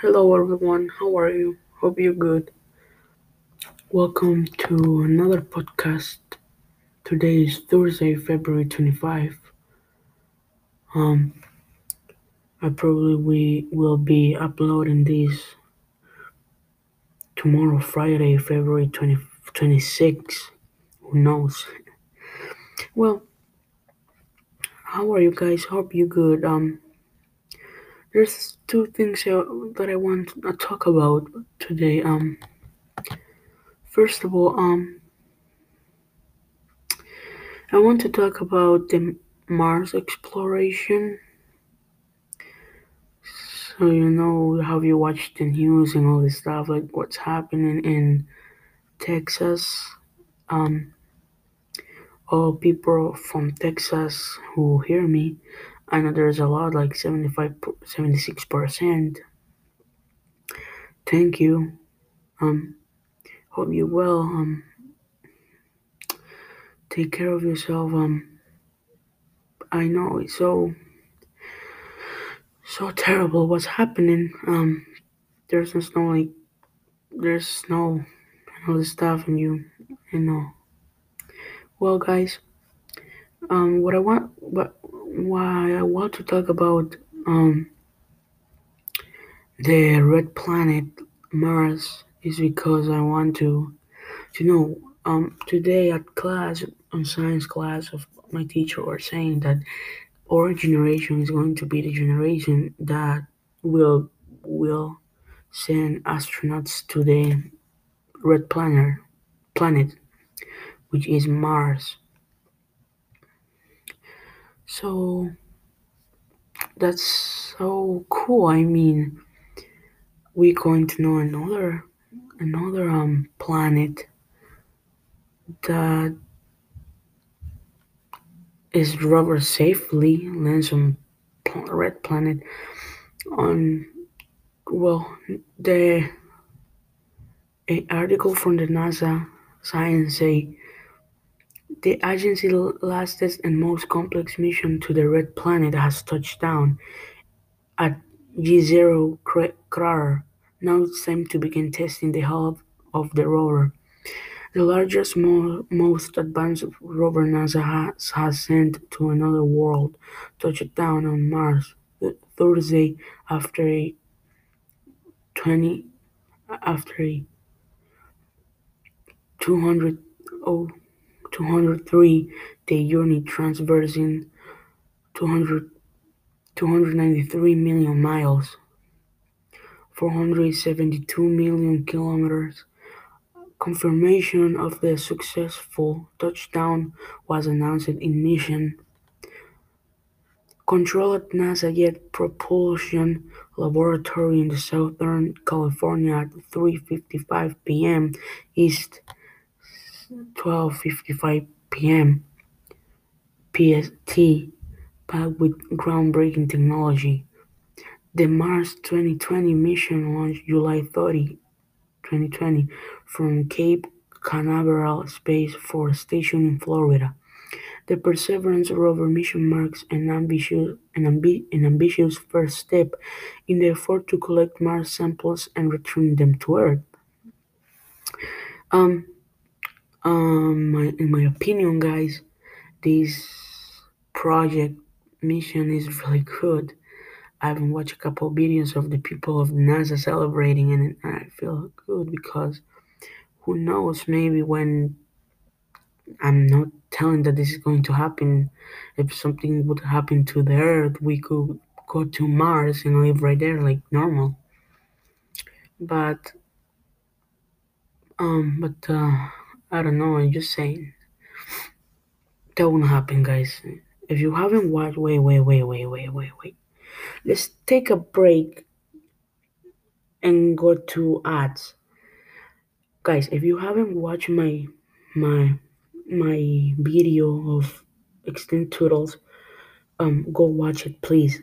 Hello everyone, how are you? Hope you're good. Welcome to another podcast. Today is Thursday, February 25. Um I probably we will be uploading this tomorrow, Friday, February 20, 26. Who knows? Well, how are you guys? Hope you good. Um there's two things that I want to talk about today. Um first of all, um I want to talk about the Mars exploration. So you know, have you watched the news and all this stuff, like what's happening in Texas? Um, all people from Texas who hear me, I know there's a lot, like 75, 76 percent. Thank you. Um, hope you well. Um, take care of yourself. Um, I know it's so so terrible what's happening. Um, there's no snow, like there's snow and all this stuff, and you, you know. Well, guys, um, what I want, what why I want to talk about um the red planet Mars is because I want to, to know. Um, today at class, on science class, of my teacher was saying that our generation is going to be the generation that will will send astronauts to the red planet planet which is Mars so that's so cool. I mean we're going to know another another um planet that is rover safely lands on red planet on well the a article from the NASA science say the agency's latest and most complex mission to the red planet has touched down at Jezero Crater. Now it's time to begin testing the hull of the rover. The largest, most advanced rover NASA has, has sent to another world touched down on Mars Thursday after a 20 after a 200 oh, 203 day journey traversing 200 293 million miles 472 million kilometers Confirmation of the successful touchdown was announced in Mission Control at NASA Jet Propulsion Laboratory in the Southern California at 3:55 p.m. East, 12:55 p.m. PST, packed with groundbreaking technology. The Mars 2020 mission launched July 30, 2020 from Cape Canaveral Space Force Station in Florida. The Perseverance rover mission marks an ambitious, an, ambi- an ambitious first step in the effort to collect Mars samples and return them to Earth. Um, um, my, in my opinion, guys, this project mission is really good. I've watched a couple videos of the people of NASA celebrating, and I feel good because who knows, maybe when I'm not telling that this is going to happen, if something would happen to the Earth, we could go to Mars and live right there like normal. But, um, but, uh, I don't know, I'm just saying. That won't happen, guys. If you haven't watched, wait, wait, wait, wait, wait, wait, wait. Let's take a break and go to ads. Guys, if you haven't watched my my my video of extinct turtles, um, go watch it, please.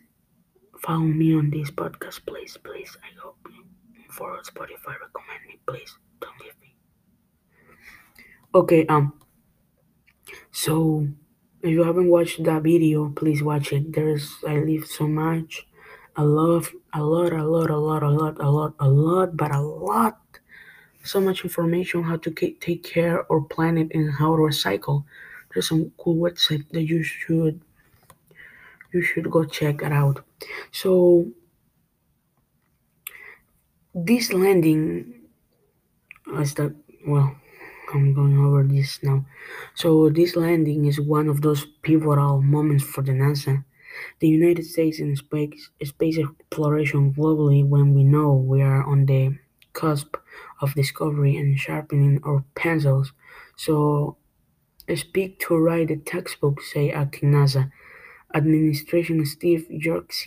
Follow me on this podcast, please, please. I hope you follow Spotify. Recommend me, please. Don't me. Okay, um. So, if you haven't watched that video, please watch it. There's I leave so much a lot, a lot, a lot, a lot, a lot, a lot, a lot, but a lot. So much information on how to take care of planet and how to recycle. There's some cool website that you should you should go check it out. So this landing is the well I'm going over this now. So this landing is one of those pivotal moments for the NASA. The United States in space, space exploration globally when we know we are on the cusp of discovery and sharpening our pencils. So speak to write the textbook, say acting NASA. Administration Steve Jobs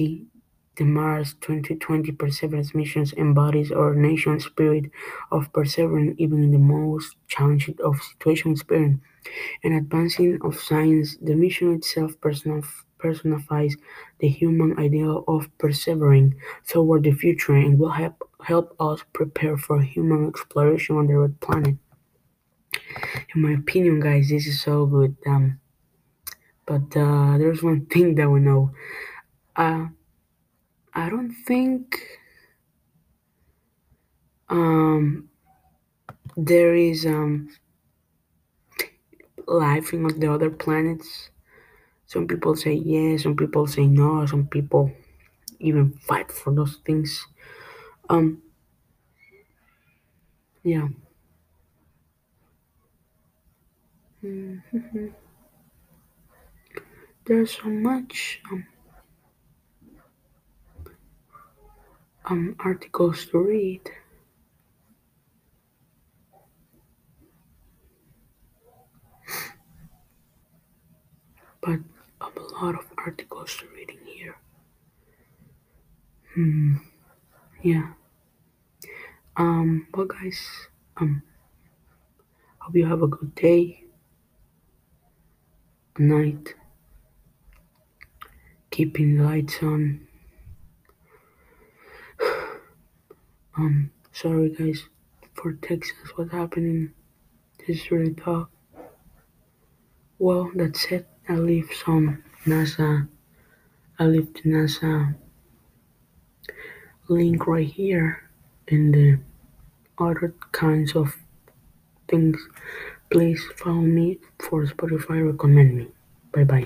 the Mars 2020 Perseverance missions embodies our nation's spirit of persevering even in the most challenging of situations. And advancing of science, the mission itself personifies the human ideal of persevering toward the future and will help help us prepare for human exploration on the red planet. In my opinion, guys, this is so good. Um, but uh, there's one thing that we know. Uh, I don't think um, there is um, life in the other planets. Some people say yes, some people say no, some people even fight for those things. Um, yeah. Mm-hmm. There's so much um, um, articles to read. But a lot of articles to reading here. Hmm. Yeah. Um. Well, guys. Um. Hope you have a good day. Night. Keeping lights on. Um, sorry guys for Texas, what's happening. This is really tough. Well, that's it. I leave some NASA. I leave the NASA link right here in the other kinds of things. Please follow me for Spotify. Recommend me. Bye bye.